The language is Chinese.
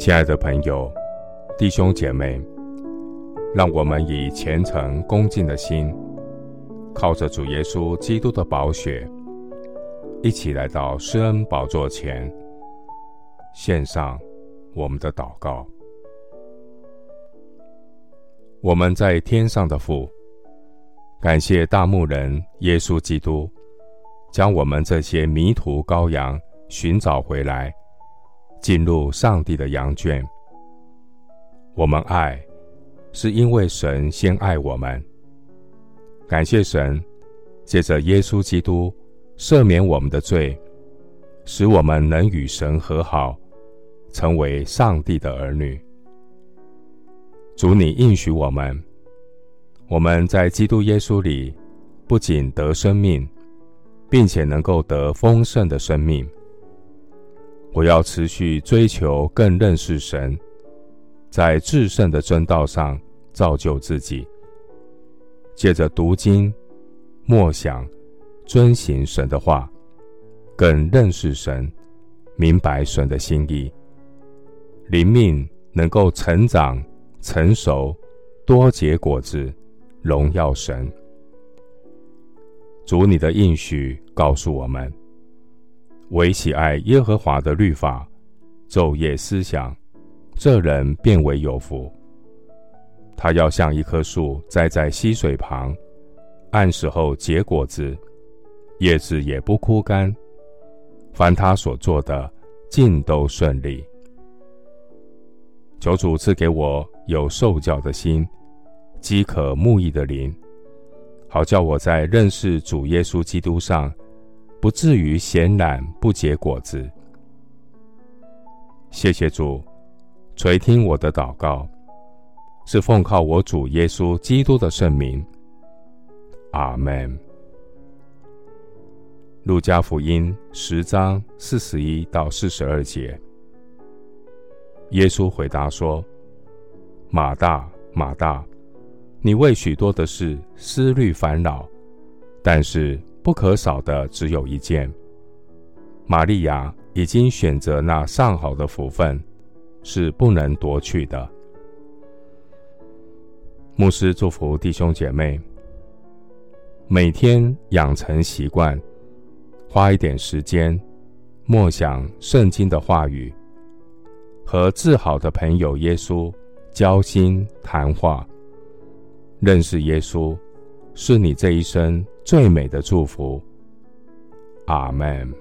亲爱的朋友、弟兄姐妹，让我们以虔诚恭敬的心，靠着主耶稣基督的宝血，一起来到施恩宝座前，献上我们的祷告。我们在天上的父，感谢大牧人耶稣基督，将我们这些迷途羔羊寻找回来。进入上帝的羊圈。我们爱，是因为神先爱我们。感谢神，借着耶稣基督赦免我们的罪，使我们能与神和好，成为上帝的儿女。主，你应许我们，我们在基督耶稣里不仅得生命，并且能够得丰盛的生命。我要持续追求更认识神，在至圣的真道上造就自己。借着读经、默想、遵行神的话，更认识神，明白神的心意，灵命能够成长、成熟、多结果子，荣耀神。主，你的应许告诉我们。唯喜爱耶和华的律法，昼夜思想，这人便为有福。他要像一棵树栽在溪水旁，按时候结果子，叶子也不枯干。凡他所做的，尽都顺利。求主赐给我有受教的心，饥渴慕义的灵，好叫我在认识主耶稣基督上。不至于闲懒不结果子。谢谢主垂听我的祷告，是奉靠我主耶稣基督的圣名。阿门。路加福音十章四十一到四十二节，耶稣回答说：“马大，马大，你为许多的事思虑烦恼，但是。”不可少的只有一件。玛利亚已经选择那上好的福分，是不能夺去的。牧师祝福弟兄姐妹，每天养成习惯，花一点时间默想圣经的话语，和至好的朋友耶稣交心谈话，认识耶稣，是你这一生最美的祝福，阿门。